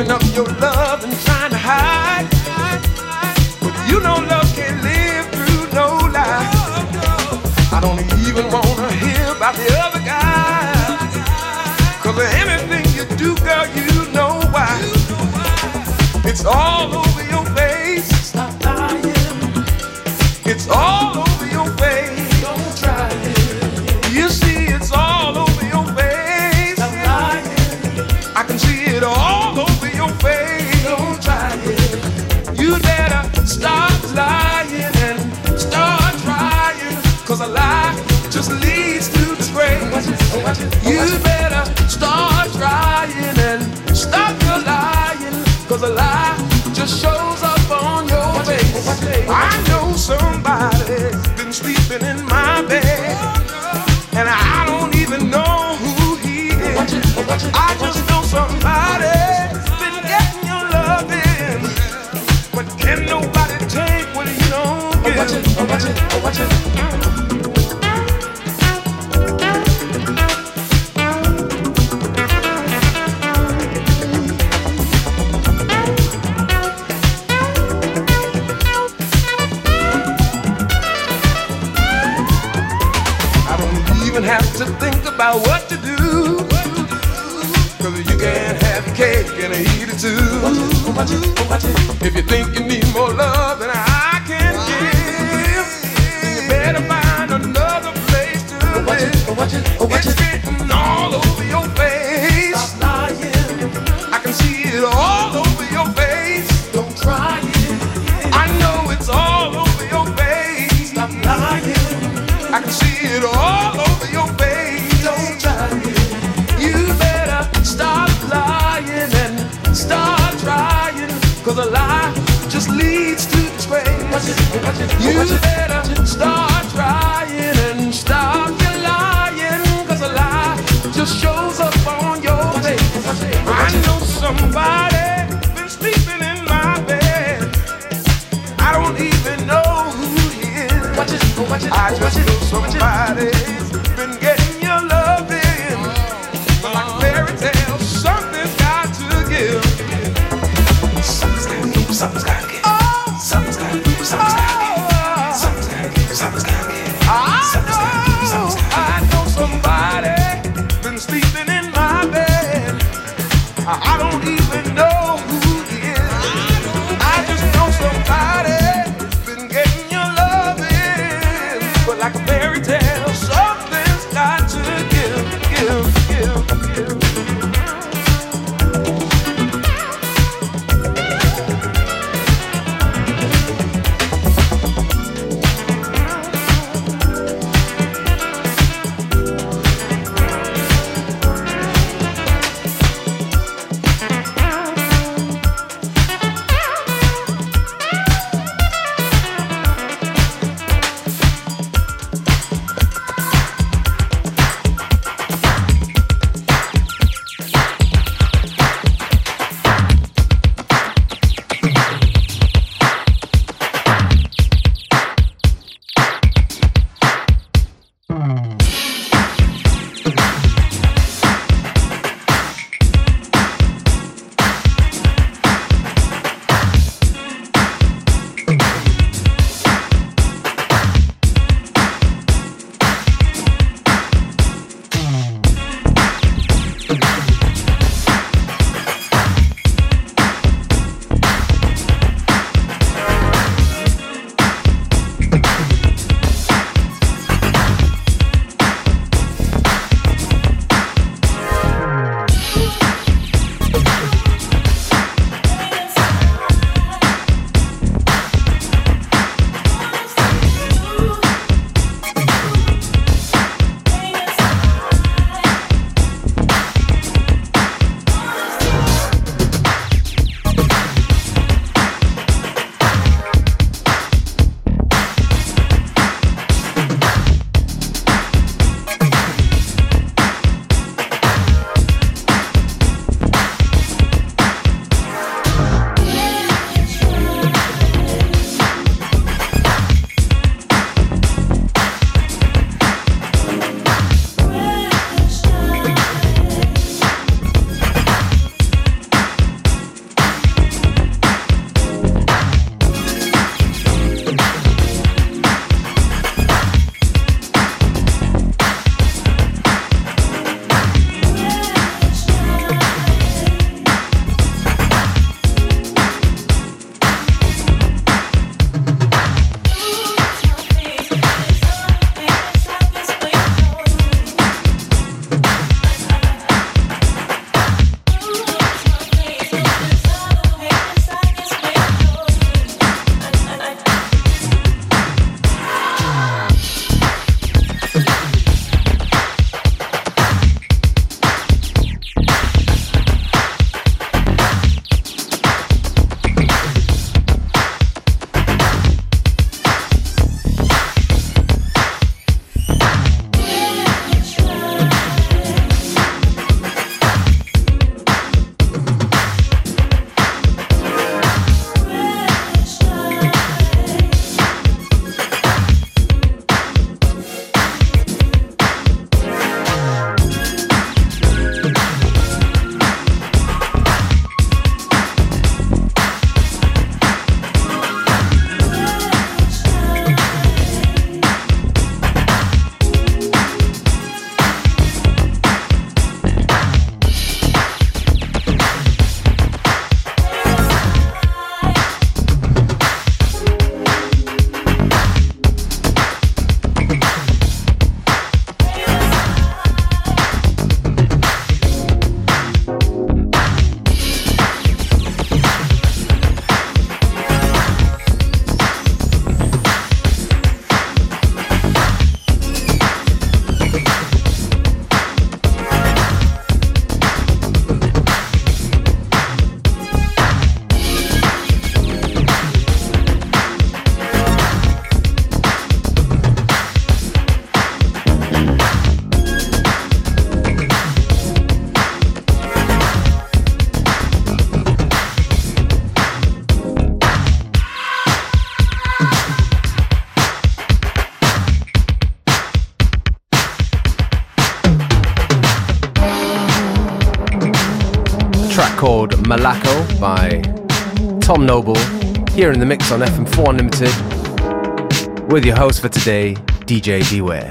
giving up your love and trying to hide. But you know love can't live through no lies. I don't even wanna hear about the other guy. Cause anything you do, girl, you know why. It's all over. You can have the cake and eat it too. If you think you need more love than I can give, you better find another place to live. It's written all over your face. In the mix on FM4 Unlimited with your host for today, DJ Beware.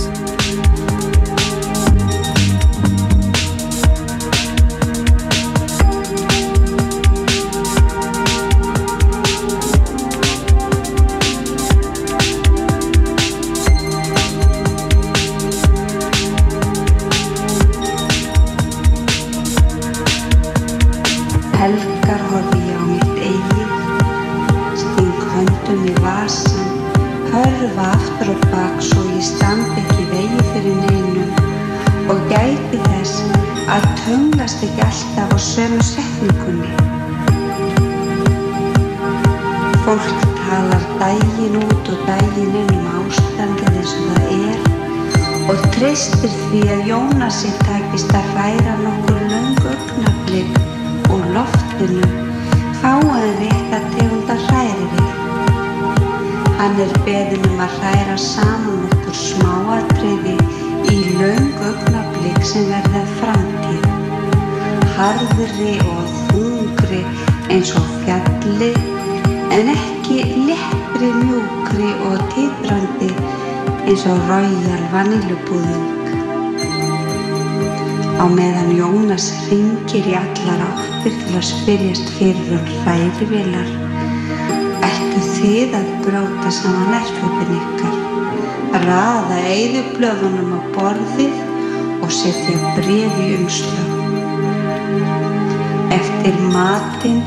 Hræra saman okkur smáatriði í löng augnablik sem verða framtíð. Harðri og þungri eins og fjalli en ekki leppri, mjúkri og titrandi eins og Royal Vanillubúðung. Á meðan Jónas ringir í allar áttir til að spyrjast fyrir um hrærivélar, ættu þið að bróta saman erföpin ykkar, raða eyðublöðunum á borðið og setja bref í umslög. Eftir matinn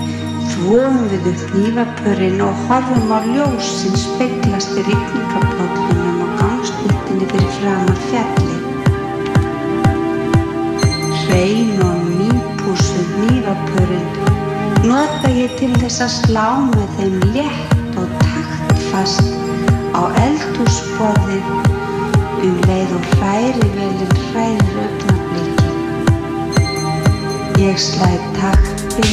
þvóum við upp hnífapörinn og horfum á ljós sem speglast í rikningaprótlunum og gangstiltinni fyrir framar fjallið. Hrein og nýpúsuð hnífapörinn nota ég til þess að slá með þeim létt og taktfast á eldhúsborðið um leið og hrærivelin hrærir augnablikin. Ég slæði takti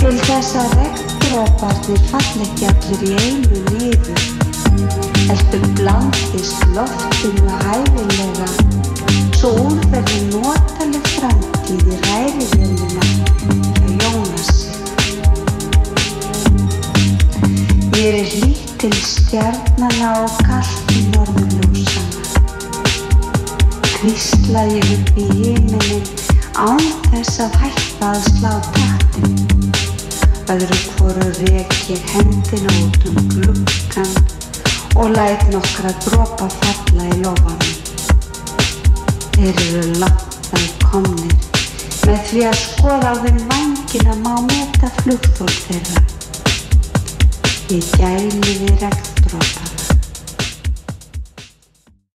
til þess að regndróparnir fall ekki allir í einu niður. Heldur blandist loftinu hæfilega svo úr verði notaleg framtíð í ræðivélina hjá Jónasi. Mér er lít til stjarnana og kallt í norðurljósana. Hvísla ég upp í himinin án þess að hætta að slá taktin. Öðru hvoru rek ég hendina út um gluggan og læt nokkra dropa falla í lofanum. Þeir eru langt að komnir. Með því að skoða á þeim vangina má meta flugþól þeirra. Ég gæli við regndrópa.